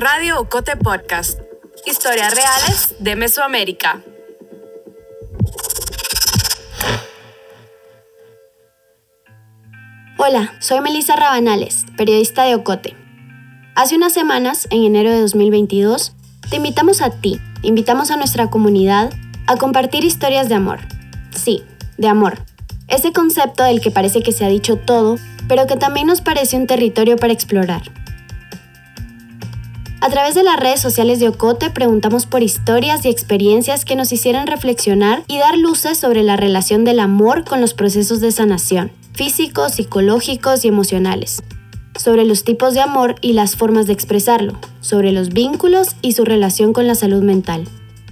Radio Ocote Podcast. Historias reales de Mesoamérica. Hola, soy Melissa Rabanales, periodista de Ocote. Hace unas semanas, en enero de 2022, te invitamos a ti, invitamos a nuestra comunidad a compartir historias de amor. Sí, de amor. Ese concepto del que parece que se ha dicho todo, pero que también nos parece un territorio para explorar. A través de las redes sociales de Ocote preguntamos por historias y experiencias que nos hicieran reflexionar y dar luces sobre la relación del amor con los procesos de sanación, físicos, psicológicos y emocionales, sobre los tipos de amor y las formas de expresarlo, sobre los vínculos y su relación con la salud mental.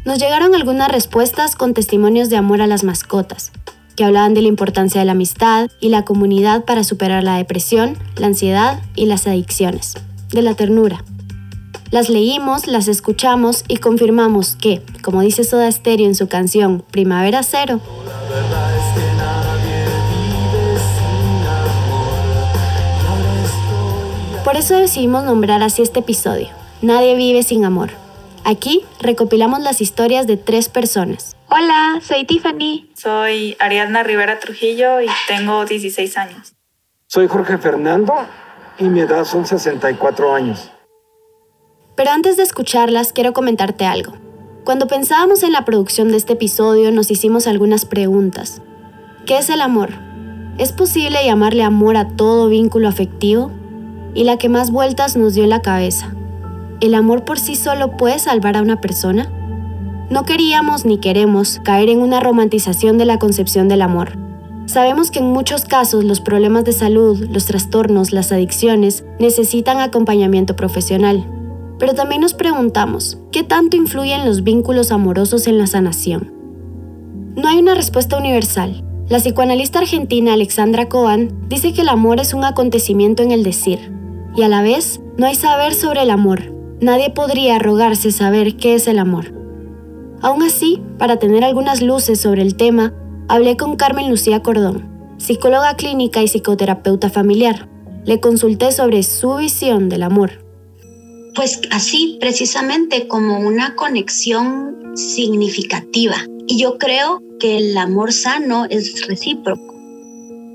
Nos llegaron algunas respuestas con testimonios de amor a las mascotas, que hablaban de la importancia de la amistad y la comunidad para superar la depresión, la ansiedad y las adicciones, de la ternura. Las leímos, las escuchamos y confirmamos que, como dice Soda Stereo en su canción Primavera Cero, Por eso decidimos nombrar así este episodio, Nadie vive sin amor. Aquí recopilamos las historias de tres personas. Hola, soy Tiffany. Soy Ariadna Rivera Trujillo y tengo 16 años. Soy Jorge Fernando y mi edad son 64 años. Pero antes de escucharlas, quiero comentarte algo. Cuando pensábamos en la producción de este episodio, nos hicimos algunas preguntas. ¿Qué es el amor? ¿Es posible llamarle amor a todo vínculo afectivo? y la que más vueltas nos dio en la cabeza. ¿El amor por sí solo puede salvar a una persona? No queríamos ni queremos caer en una romantización de la concepción del amor. Sabemos que en muchos casos los problemas de salud, los trastornos, las adicciones necesitan acompañamiento profesional. Pero también nos preguntamos, ¿qué tanto influyen los vínculos amorosos en la sanación? No hay una respuesta universal. La psicoanalista argentina Alexandra Cohen dice que el amor es un acontecimiento en el decir, y a la vez no hay saber sobre el amor. Nadie podría rogarse saber qué es el amor. Aún así, para tener algunas luces sobre el tema, hablé con Carmen Lucía Cordón, psicóloga clínica y psicoterapeuta familiar. Le consulté sobre su visión del amor. Pues así, precisamente como una conexión significativa. Y yo creo que el amor sano es recíproco.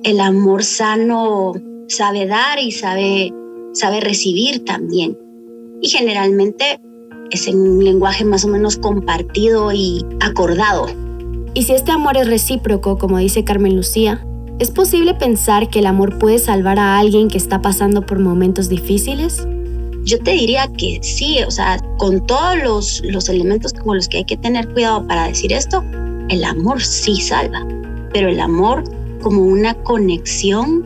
El amor sano sabe dar y sabe sabe recibir también. Y generalmente es en un lenguaje más o menos compartido y acordado. Y si este amor es recíproco, como dice Carmen Lucía, ¿es posible pensar que el amor puede salvar a alguien que está pasando por momentos difíciles? Yo te diría que sí, o sea, con todos los, los elementos con los que hay que tener cuidado para decir esto, el amor sí salva, pero el amor como una conexión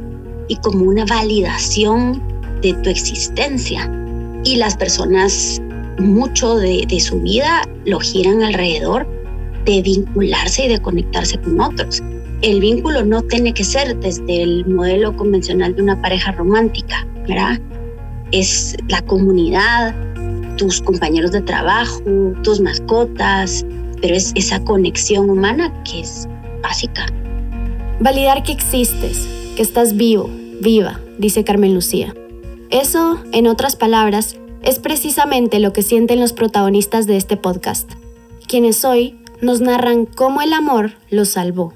y como una validación de tu existencia. Y las personas, mucho de, su vida lo giran alrededor de vincularse y de conectarse con otros. El vínculo no tiene que ser desde el modelo convencional de una pareja romántica, ¿verdad? Es la comunidad, tus compañeros de trabajo, tus mascotas, pero es esa conexión humana que es básica. Validar que existes, que estás vivo, viva, dice Carmen Lucía. Eso, en otras palabras, es precisamente lo que sienten los protagonistas de este podcast, quienes hoy nos narran cómo el amor los salvó.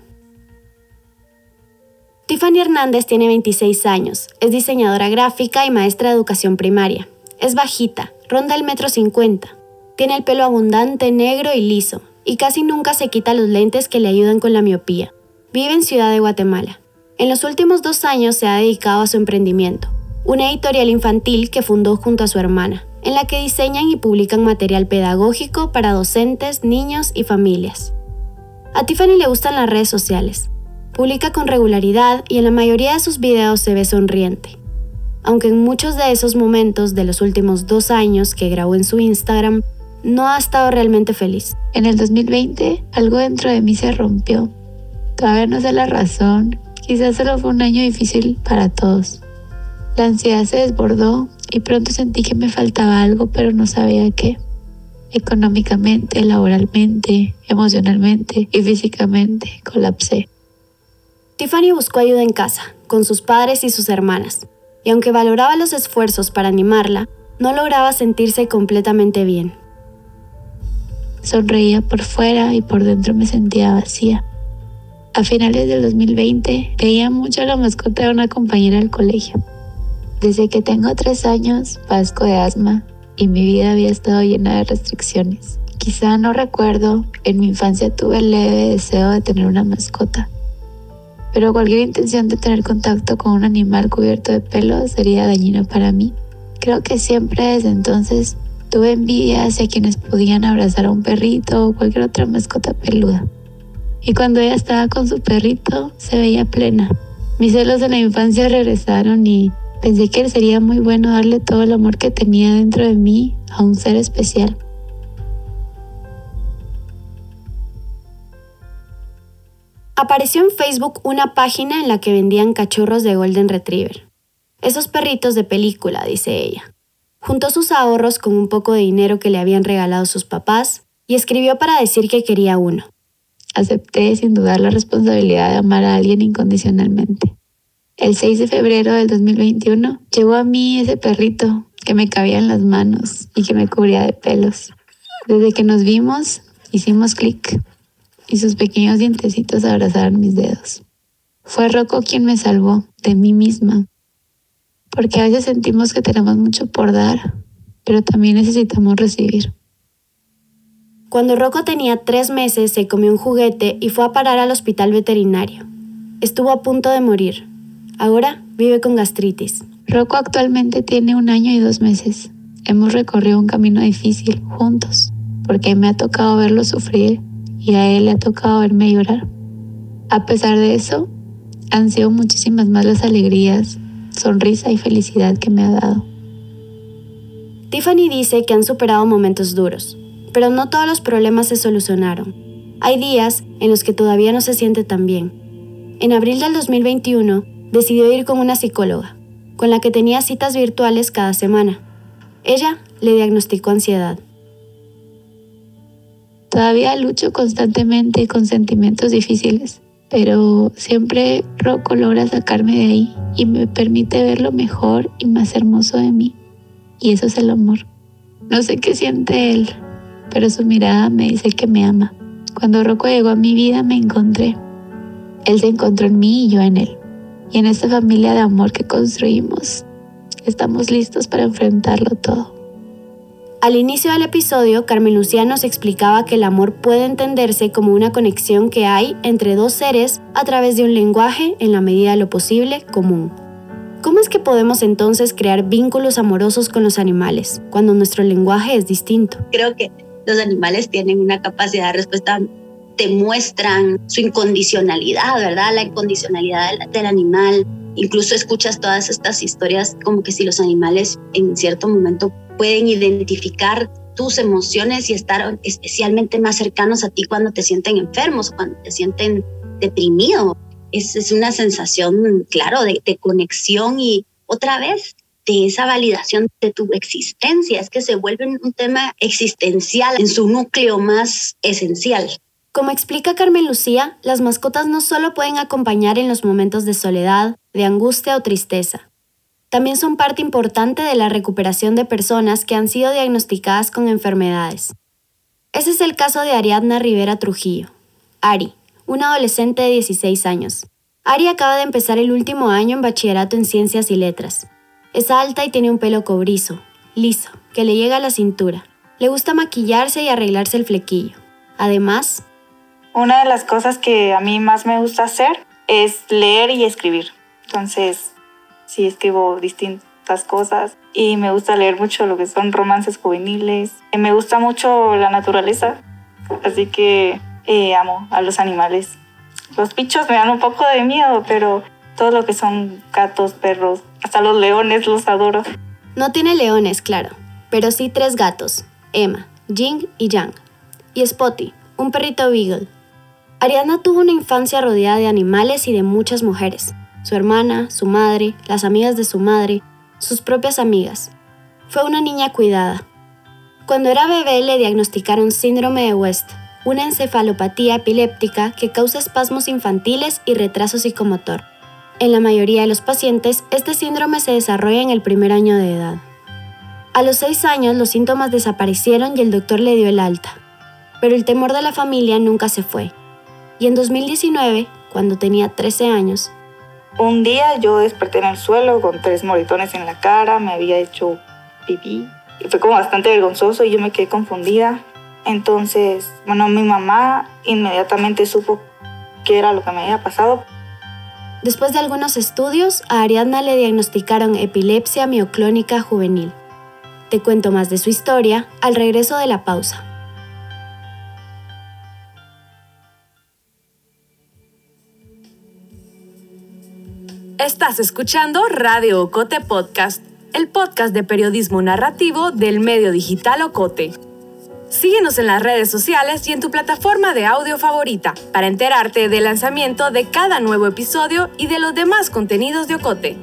Tiffany Hernández tiene 26 años, es diseñadora gráfica y maestra de educación primaria. Es bajita, ronda el metro 50. Tiene el pelo abundante, negro y liso, y casi nunca se quita los lentes que le ayudan con la miopía. Vive en Ciudad de Guatemala. En los últimos dos años se ha dedicado a su emprendimiento, una editorial infantil que fundó junto a su hermana, en la que diseñan y publican material pedagógico para docentes, niños y familias. A Tiffany le gustan las redes sociales. Publica con regularidad y en la mayoría de sus videos se ve sonriente. Aunque en muchos de esos momentos de los últimos dos años que grabó en su Instagram, no ha estado realmente feliz. En el 2020, algo dentro de mí se rompió. Todavía no sé la razón. Quizás solo fue un año difícil para todos. La ansiedad se desbordó y pronto sentí que me faltaba algo, pero no sabía qué. Económicamente, laboralmente, emocionalmente y físicamente colapsé. Tiffany buscó ayuda en casa, con sus padres y sus hermanas, y aunque valoraba los esfuerzos para animarla, no lograba sentirse completamente bien. Sonreía por fuera y por dentro me sentía vacía. A finales del 2020 veía mucho a la mascota de una compañera del colegio. Desde que tengo tres años padezco de asma y mi vida había estado llena de restricciones. Quizá no recuerdo, en mi infancia tuve el leve deseo de tener una mascota, pero cualquier intención de tener contacto con un animal cubierto de pelo sería dañino para mí. Creo que siempre desde entonces tuve envidia hacia quienes podían abrazar a un perrito o cualquier otra mascota peluda. Y cuando ella estaba con su perrito, se veía plena. Mis celos de la infancia regresaron y pensé que sería muy bueno darle todo el amor que tenía dentro de mí a un ser especial. Apareció en Facebook una página en la que vendían cachorros de Golden Retriever. Esos perritos de película, dice ella. Juntó sus ahorros con un poco de dinero que le habían regalado sus papás y escribió para decir que quería uno. Acepté sin dudar la responsabilidad de amar a alguien incondicionalmente. El 6 de febrero del 2021 llegó a mí ese perrito que me cabía en las manos y que me cubría de pelos. Desde que nos vimos, hicimos clic y sus pequeños dientecitos abrazaron mis dedos. Fue Rocco quien me salvó de mí misma, porque a veces sentimos que tenemos mucho por dar, pero también necesitamos recibir. Cuando Rocco tenía tres meses se comió un juguete y fue a parar al hospital veterinario. Estuvo a punto de morir. Ahora vive con gastritis. Rocco actualmente tiene un año y dos meses. Hemos recorrido un camino difícil juntos, porque me ha tocado verlo sufrir y a él le ha tocado verme llorar. A pesar de eso, han sido muchísimas más las alegrías, sonrisa y felicidad que me ha dado. Tiffany dice que han superado momentos duros, pero no todos los problemas se solucionaron. Hay días en los que todavía no se siente tan bien. En abril del 2021 decidió ir con una psicóloga, con la que tenía citas virtuales cada semana. Ella le diagnosticó ansiedad. Todavía lucho constantemente con sentimientos difíciles, pero siempre Rocco logra sacarme de ahí y me permite ver lo mejor y más hermoso de mí. Y eso es el amor. No sé qué siente él, pero su mirada me dice que me ama. Cuando Rocco llegó a mi vida me encontré. Él se encontró en mí y yo en él. Y en esta familia de amor que construimos, estamos listos para enfrentarlo todo. Al inicio del episodio, Carmen Lucía nos explicaba que el amor puede entenderse como una conexión que hay entre dos seres a través de un lenguaje, en la medida de lo posible, común. ¿Cómo es que podemos entonces crear vínculos amorosos con los animales cuando nuestro lenguaje es distinto? Creo que los animales tienen una capacidad de respuesta, demuestran su incondicionalidad, ¿verdad? La incondicionalidad del animal. Incluso escuchas todas estas historias como que si los animales en cierto momento pueden identificar tus emociones y estar especialmente más cercanos a ti cuando te sienten enfermos o cuando te sienten deprimido. Es, es una sensación, claro, de, de conexión y otra vez de esa validación de tu existencia. Es que se vuelve un tema existencial en su núcleo más esencial. Como explica Carmen Lucía, las mascotas no solo pueden acompañar en los momentos de soledad, de angustia o tristeza, también son parte importante de la recuperación de personas que han sido diagnosticadas con enfermedades. Ese es el caso de Ariadna Rivera Trujillo. Ari, una adolescente de 16 años. Ari acaba de empezar el último año en bachillerato en ciencias y letras. Es alta y tiene un pelo cobrizo, liso, que le llega a la cintura. Le gusta maquillarse y arreglarse el flequillo. Además, una de las cosas que a mí más me gusta hacer es leer y escribir. Entonces, sí escribo distintas cosas y me gusta leer mucho lo que son romances juveniles. Me gusta mucho la naturaleza, así que eh, amo a los animales. Los pichos me dan un poco de miedo, pero todo lo que son gatos, perros, hasta los leones los adoro. No tiene leones, claro, pero sí tres gatos, Emma, Jing y Yang. Y Spotty, un perrito beagle. Ariana tuvo una infancia rodeada de animales y de muchas mujeres su hermana, su madre, las amigas de su madre, sus propias amigas. Fue una niña cuidada. Cuando era bebé le diagnosticaron síndrome de West, una encefalopatía epiléptica que causa espasmos infantiles y retraso psicomotor. En la mayoría de los pacientes, este síndrome se desarrolla en el primer año de edad. A los seis años los síntomas desaparecieron y el doctor le dio el alta. Pero el temor de la familia nunca se fue. Y en 2019, cuando tenía 13 años, un día yo desperté en el suelo con tres moritones en la cara, me había hecho pipí. Y fue como bastante vergonzoso y yo me quedé confundida. Entonces, bueno, mi mamá inmediatamente supo qué era lo que me había pasado. Después de algunos estudios, a Ariadna le diagnosticaron epilepsia mioclónica juvenil. Te cuento más de su historia al regreso de la pausa. Estás escuchando Radio Ocote Podcast, el podcast de periodismo narrativo del medio digital Ocote. Síguenos en las redes sociales y en tu plataforma de audio favorita para enterarte del lanzamiento de cada nuevo episodio y de los demás contenidos de Ocote.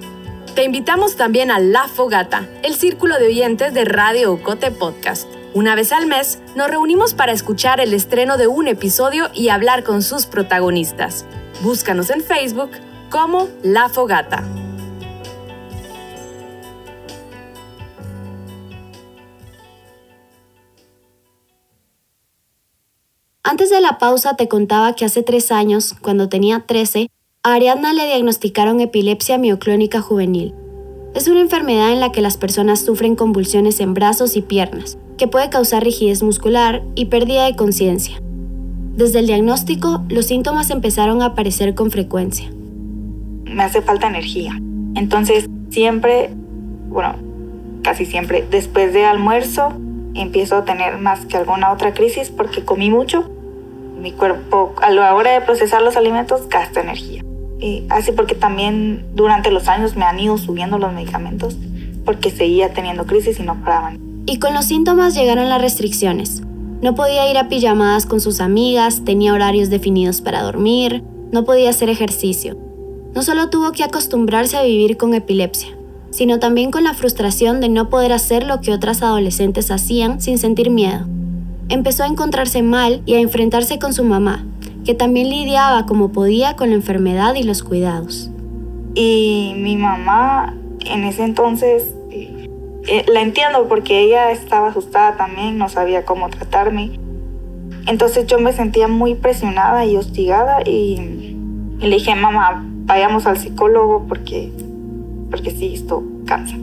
Te invitamos también a La Fogata, el círculo de oyentes de Radio Ocote Podcast. Una vez al mes nos reunimos para escuchar el estreno de un episodio y hablar con sus protagonistas. Búscanos en Facebook como La Fogata. Antes de la pausa te contaba que hace tres años, cuando tenía 13, a Ariadna le diagnosticaron epilepsia mioclónica juvenil. Es una enfermedad en la que las personas sufren convulsiones en brazos y piernas, que puede causar rigidez muscular y pérdida de conciencia. Desde el diagnóstico, los síntomas empezaron a aparecer con frecuencia me hace falta energía. Entonces siempre, bueno, casi siempre, después de almuerzo empiezo a tener más que alguna otra crisis porque comí mucho. Mi cuerpo a la hora de procesar los alimentos gasta energía. Y así porque también durante los años me han ido subiendo los medicamentos porque seguía teniendo crisis y no paraban. Y con los síntomas llegaron las restricciones. No podía ir a pijamadas con sus amigas, tenía horarios definidos para dormir, no podía hacer ejercicio no solo tuvo que acostumbrarse a vivir con epilepsia, sino también con la frustración de no poder hacer lo que otras adolescentes hacían sin sentir miedo. Empezó a encontrarse mal y a enfrentarse con su mamá, que también lidiaba como podía con la enfermedad y los cuidados. Y mi mamá en ese entonces eh, eh, la entiendo porque ella estaba asustada también, no sabía cómo tratarme. Entonces yo me sentía muy presionada y hostigada y, y le dije, mamá, vayamos al psicólogo porque, porque sí, esto cansa.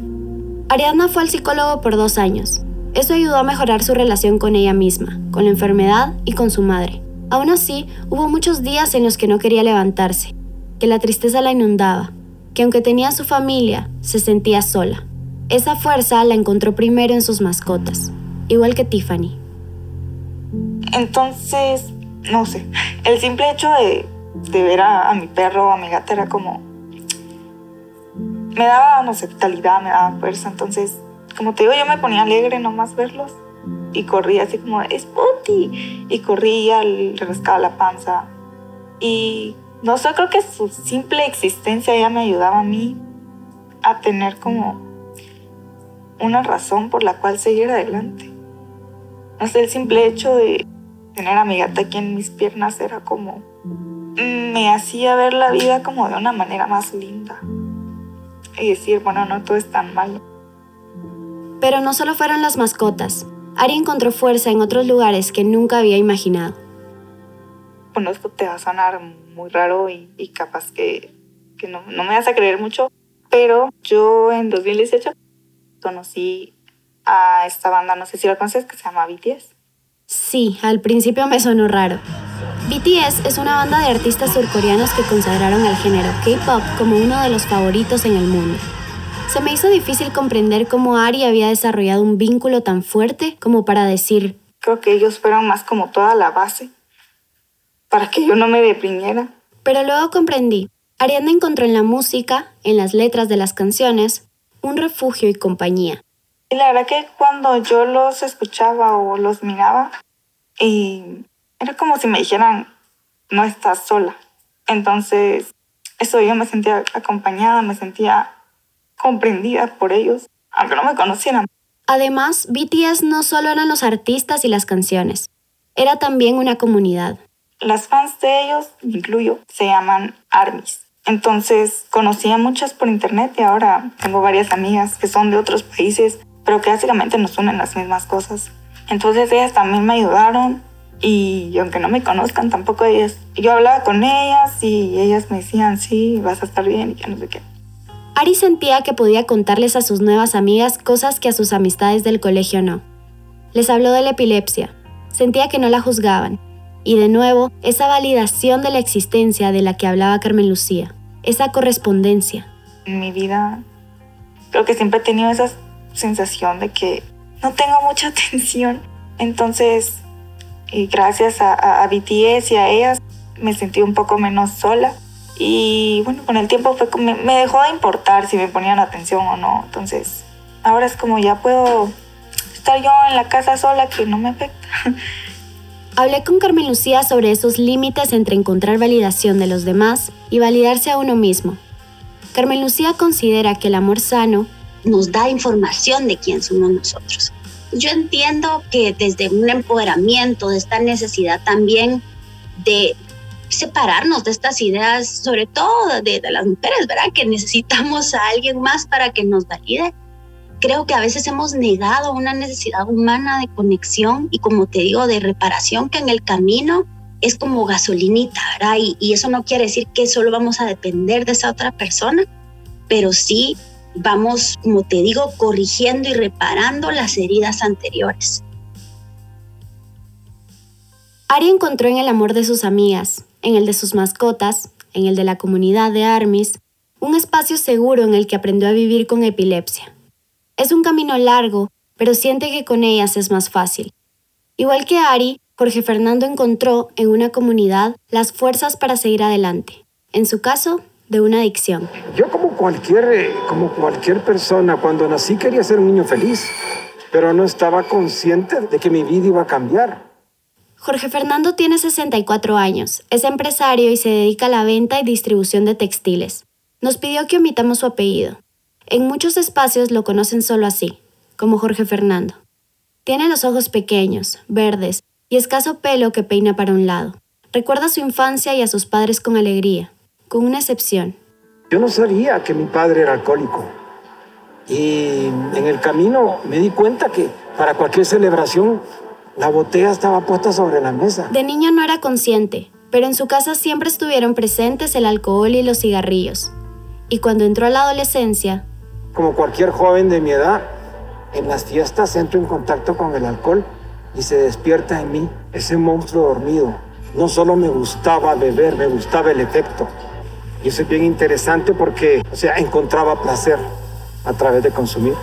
Ariadna fue al psicólogo por dos años. Eso ayudó a mejorar su relación con ella misma, con la enfermedad y con su madre. Aún así, hubo muchos días en los que no quería levantarse, que la tristeza la inundaba, que aunque tenía su familia, se sentía sola. Esa fuerza la encontró primero en sus mascotas, igual que Tiffany. Entonces, no sé, el simple hecho de de ver a, mi perro o a mi gata era como... Me daba, no sé, vitalidad, me daba fuerza. Entonces, como te digo, yo me ponía alegre nomás verlos. Y corría así como, es. Y corría, le rascaba la panza. Y no sé, creo que su simple existencia ya me ayudaba a mí a tener como una razón por la cual seguir adelante. No sé, el simple hecho de tener a mi gata aquí en mis piernas era como me hacía ver la vida como de una manera más linda. Y decir, bueno, no todo es tan malo. Pero no solo fueron las mascotas. Ari encontró fuerza en otros lugares que nunca había imaginado. Bueno, esto te va a sonar muy raro y, capaz que, no, no, me vas a creer mucho, pero yo en 2018 conocí a esta banda, no sé si la conoces, que se llama BTS. Sí, al principio me sonó raro. BTS es una banda de artistas surcoreanos que consagraron al género K-pop como uno de los favoritos en el mundo. Se me hizo difícil comprender cómo Ari había desarrollado un vínculo tan fuerte como para decir... Creo que ellos fueron más como toda la base para que yo no me deprimiera. Pero luego comprendí. Ariana encontró en la música, en las letras de las canciones, un refugio y compañía. Y la verdad que cuando yo los escuchaba o los miraba, y era como si me dijeran, no estás sola. Entonces, eso yo me sentía acompañada, me sentía comprendida por ellos, aunque no me conocieran. Además, BTS no solo eran los artistas y las canciones, era también una comunidad. Las fans de ellos, incluyo, se llaman ARMYs. Entonces conocí a muchas por internet y ahora tengo varias amigas que son de otros países pero que básicamente nos unen las mismas cosas. Entonces ellas también me ayudaron y aunque no me conozcan tampoco ellas, yo hablaba con ellas y ellas me decían, sí, vas a estar bien y ya no sé qué. Ari sentía que podía contarles a sus nuevas amigas cosas que a sus amistades del colegio no. Les habló de la epilepsia, sentía que no la juzgaban, y de nuevo esa validación de la existencia de la que hablaba Carmen Lucía, esa correspondencia. En mi vida creo que siempre he tenido esa sensación de que no tengo mucha atención, entonces y gracias a, a BTS y a ellas me sentí un poco menos sola y bueno, con el tiempo fue me, me dejó de importar si me ponían atención o no. Entonces, ahora es como ya puedo estar yo en la casa sola que no me afecta. Hablé con Carmen Lucía sobre esos límites entre encontrar validación de los demás y validarse a uno mismo. Carmen Lucía considera que el amor sano nos da información de quién somos nosotros. Yo entiendo que desde un empoderamiento, de esta necesidad también de separarnos de estas ideas, sobre todo de, las mujeres, ¿verdad? Que necesitamos a alguien más para que nos valide. Creo que a veces hemos negado una necesidad humana de conexión y como te digo, de reparación que en el camino es como gasolinita, ¿verdad? Y, y eso no quiere decir que solo vamos a depender de esa otra persona, pero sí vamos, como te digo, corrigiendo y reparando las heridas anteriores. Ari encontró en el amor de sus amigas, en el de sus mascotas, en el de la comunidad de Armis, un espacio seguro en el que aprendió a vivir con epilepsia. Es un camino largo, pero siente que con ellas es más fácil. Igual que Ari, Jorge Fernando encontró en una comunidad las fuerzas para seguir adelante. En su caso, de una adicción. Yo como cualquier, eh, como cualquier persona, cuando nací quería ser un niño feliz, pero no estaba consciente de que mi vida iba a cambiar. Jorge Fernando tiene 64 años, es empresario y se dedica a la venta y distribución de textiles. Nos pidió que omitamos su apellido. En muchos espacios lo conocen solo así, como Jorge Fernando. Tiene los ojos pequeños, verdes y escaso pelo que peina para un lado. Recuerda su infancia y a sus padres con alegría, con una excepción. Yo no sabía que mi padre era alcohólico. Y en el camino me di cuenta que para cualquier celebración la botella estaba puesta sobre la mesa. De niño no era consciente, pero en su casa siempre estuvieron presentes el alcohol y los cigarrillos. Y cuando entró a la adolescencia... Como cualquier joven de mi edad, en las fiestas entro en contacto con el alcohol y se despierta en mí ese monstruo dormido. No solo me gustaba beber, me gustaba el efecto. Y eso es bien interesante porque, o sea, encontraba placer a través de consumir.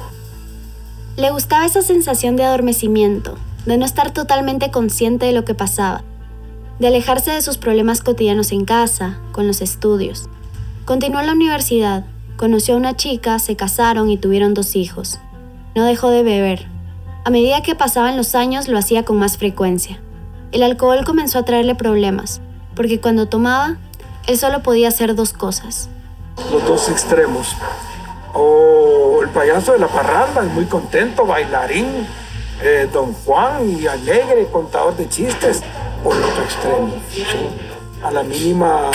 Le gustaba esa sensación de adormecimiento, de no estar totalmente consciente de lo que pasaba, de alejarse de sus problemas cotidianos en casa, con los estudios. Continuó la universidad, conoció a una chica, se casaron y tuvieron dos hijos. No dejó de beber. A medida que pasaban los años lo hacía con más frecuencia. El alcohol comenzó a traerle problemas, porque cuando tomaba, él solo podía hacer dos cosas. Los dos extremos. O el payaso de la parranda, muy contento, bailarín, eh, don Juan y alegre, contador de chistes, o el otro extremo. A la mínima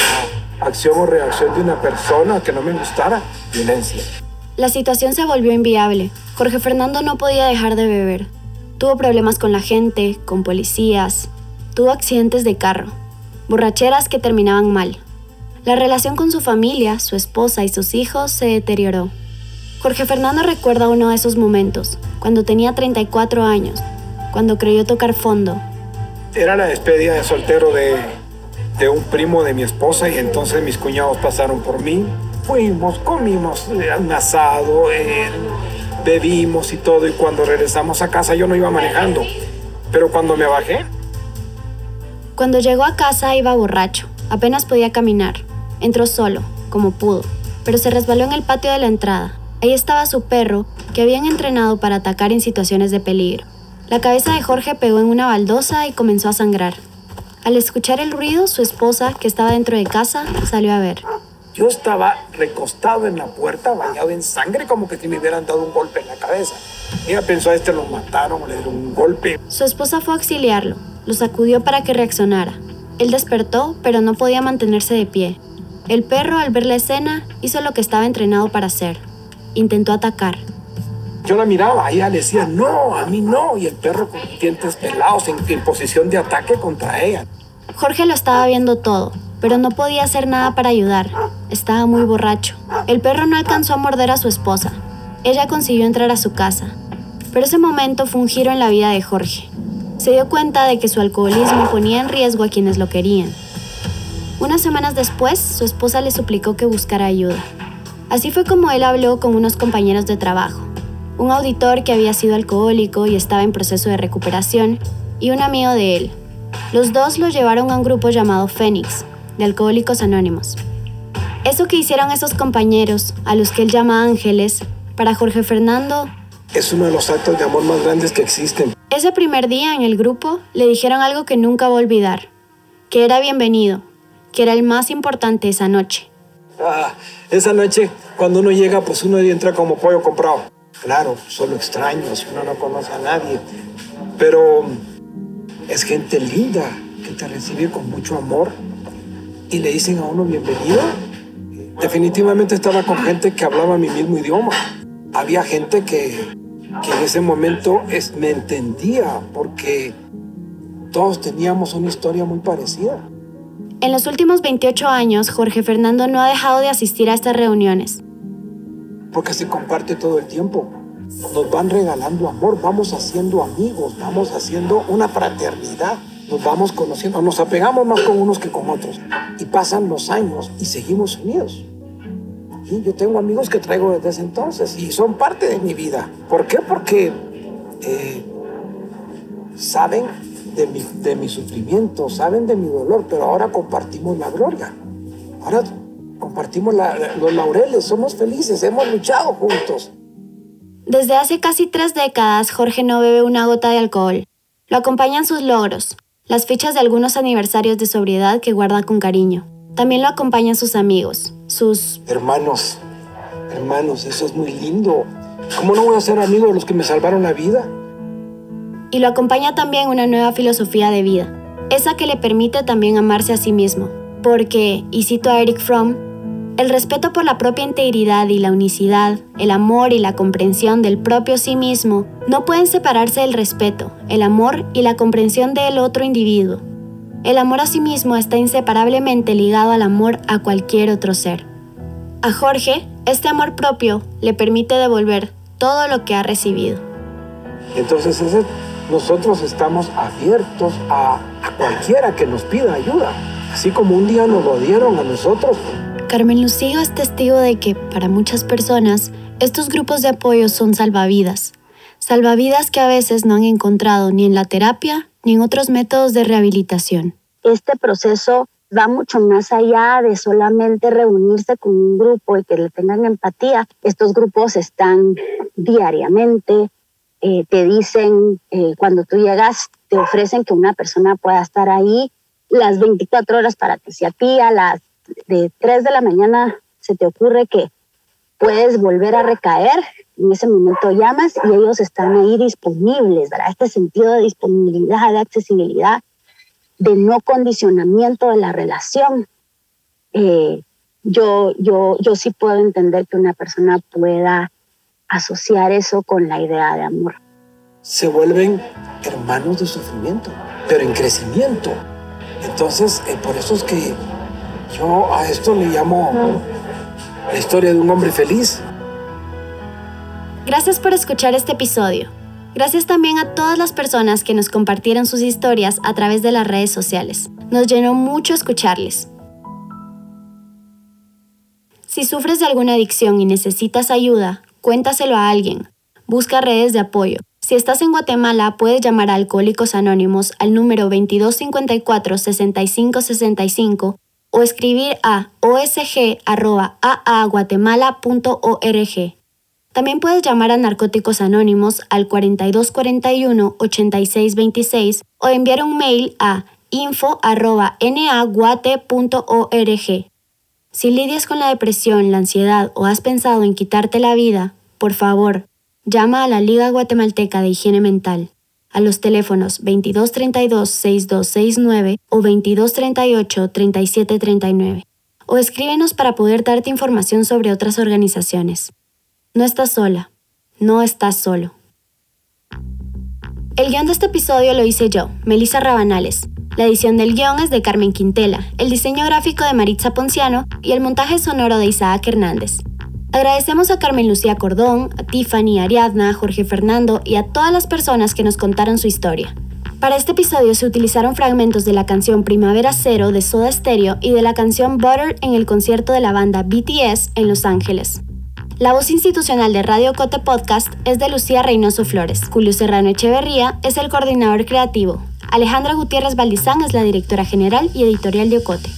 acción o reacción de una persona que no me gustara, violencia. La situación se volvió inviable. Jorge Fernando no podía dejar de beber. Tuvo problemas con la gente, con policías, tuvo accidentes de carro, borracheras que terminaban mal. La relación con su familia, su esposa y sus hijos se deterioró. Jorge Fernando recuerda uno de esos momentos, cuando tenía 34 años, cuando creyó tocar fondo. Era la despedida de soltero de, de un primo de mi esposa y entonces mis cuñados pasaron por mí. Fuimos, comimos eh, un asado, eh, bebimos y todo y cuando regresamos a casa yo no iba manejando, pero cuando me bajé... Cuando llegó a casa iba borracho, apenas podía caminar. Entró solo, como pudo, pero se resbaló en el patio de la entrada Ahí estaba su perro, que habían entrenado para atacar en situaciones de peligro. La cabeza de Jorge pegó en una baldosa y comenzó a sangrar. Al escuchar el ruido, su esposa, que estaba dentro de casa, salió a ver. Yo estaba recostado en la puerta, bañado en sangre, como que si me hubieran dado un golpe en la cabeza. Ella pensó, a este lo mataron, le dieron un golpe. Su esposa fue a auxiliarlo, lo sacudió para que reaccionara. Él despertó, pero no podía mantenerse de pie. El perro, al ver la escena, hizo lo que estaba entrenado para hacer intentó atacar. Yo la miraba, ella le decía, no, a mí no, y el perro con dientes pelados en, en posición de ataque contra ella. Jorge lo estaba viendo todo, pero no podía hacer nada para ayudar. Estaba muy borracho. El perro no alcanzó a morder a su esposa. Ella consiguió entrar a su casa. Pero ese momento fue un giro en la vida de Jorge. Se dio cuenta de que su alcoholismo ponía en riesgo a quienes lo querían. Unas semanas después, su esposa le suplicó que buscara ayuda. Así fue como él habló con unos compañeros de trabajo, un auditor que había sido alcohólico y estaba en proceso de recuperación, y un amigo de él. Los dos lo llevaron a un grupo llamado Fénix, de Alcohólicos Anónimos. Eso que hicieron esos compañeros, a los que él llama ángeles, para Jorge Fernando... Es uno de los actos de amor más grandes que existen. Ese primer día en el grupo le dijeron algo que nunca va a olvidar, que era bienvenido, que era el más importante esa noche. Ah, esa noche, cuando uno llega, pues uno entra como pollo comprado. Claro, solo extraños, uno no conoce a nadie. Pero es gente linda que te recibe con mucho amor y le dicen a uno bienvenido. Definitivamente estaba con gente que hablaba mi mismo idioma. Había gente que, que en ese momento es, me entendía porque todos teníamos una historia muy parecida. En los últimos 28 años, Jorge Fernando no ha dejado de asistir a estas reuniones. Porque se comparte todo el tiempo. Nos van regalando amor, vamos haciendo amigos, vamos haciendo una fraternidad, nos vamos conociendo, nos apegamos más con unos que con otros. Y pasan los años y seguimos unidos. Y yo tengo amigos que traigo desde ese entonces y son parte de mi vida. ¿Por qué? Porque eh, saben de mi, de mi sufrimiento, saben de mi dolor, pero ahora compartimos la gloria. Ahora compartimos la, los laureles, somos felices, hemos luchado juntos. Desde hace casi tres décadas, Jorge no bebe una gota de alcohol. Lo acompañan sus logros, las fechas de algunos aniversarios de sobriedad que guarda con cariño. También lo acompañan sus amigos, sus... Hermanos, hermanos, eso es muy lindo. ¿Cómo no voy a ser amigo de los que me salvaron la vida? Y lo acompaña también una nueva filosofía de vida, esa que le permite también amarse a sí mismo, porque, y cito a Eric Fromm, el respeto por la propia integridad y la unicidad, el amor y la comprensión del propio sí mismo no pueden separarse del respeto, el amor y la comprensión del otro individuo. El amor a sí mismo está inseparablemente ligado al amor a cualquier otro ser. A Jorge, este amor propio le permite devolver todo lo que ha recibido. Entonces ese nosotros estamos abiertos a, a, cualquiera que nos pida ayuda, así como un día nos lo dieron a nosotros. Carmen Lucío es testigo de que, para muchas personas, estos grupos de apoyo son salvavidas. Salvavidas que a veces no han encontrado ni en la terapia ni en otros métodos de rehabilitación. Este proceso va mucho más allá de solamente reunirse con un grupo y que le tengan empatía. Estos grupos están diariamente, eh, te dicen, eh, cuando tú llegas, te ofrecen que una persona pueda estar ahí las 24 horas para que si a ti a las de 3 de la mañana se te ocurre que puedes volver a recaer, en ese momento llamas y ellos están ahí disponibles, ¿verdad? Este sentido de disponibilidad, de accesibilidad, de no condicionamiento de la relación. Eh, yo, yo, yo sí puedo entender que una persona pueda asociar eso con la idea de amor. Se vuelven hermanos de sufrimiento, pero en crecimiento. Entonces, eh, por eso es que yo a esto le llamo la historia de un hombre feliz. Gracias por escuchar este episodio. Gracias también a todas las personas que nos compartieron sus historias a través de las redes sociales. Nos llenó mucho escucharles. Si sufres de alguna adicción y necesitas ayuda, cuéntaselo a alguien. Busca redes de apoyo. Si estás en Guatemala, puedes llamar a Alcohólicos Anónimos al número 2254-6565 o escribir a osg.aaguatemala.org. También puedes llamar a Narcóticos Anónimos al 4241-8626 o enviar un mail a info.naguate.org. Si lidias con la depresión, la ansiedad o has pensado en quitarte la vida, por favor, llama a la Liga Guatemalteca de Higiene Mental a los teléfonos 2232-6269 o 2238-3739 o escríbenos para poder darte información sobre otras organizaciones. No estás sola. no estás solo. El guion de este episodio lo hice yo, Melissa Rabanales. La edición del guion es de Carmen Quintela, el diseño gráfico de Maritza Ponciano y el montaje sonoro de Isaac Hernández. Agradecemos a Carmen Lucía Cordón, a Tiffany, a Ariadna, a Jorge Fernando y a todas las personas que nos contaron su historia. Para este episodio se utilizaron fragmentos de la canción Primavera Cero de Soda Stereo y de la canción Butter en el concierto de la banda BTS en Los Ángeles. La voz institucional de Radio Cote Podcast es de Lucía Reynoso Flores. Julio Serrano Echeverría es el coordinador creativo. Alejandra Gutiérrez Valdizán es la directora general y editorial de Ocote.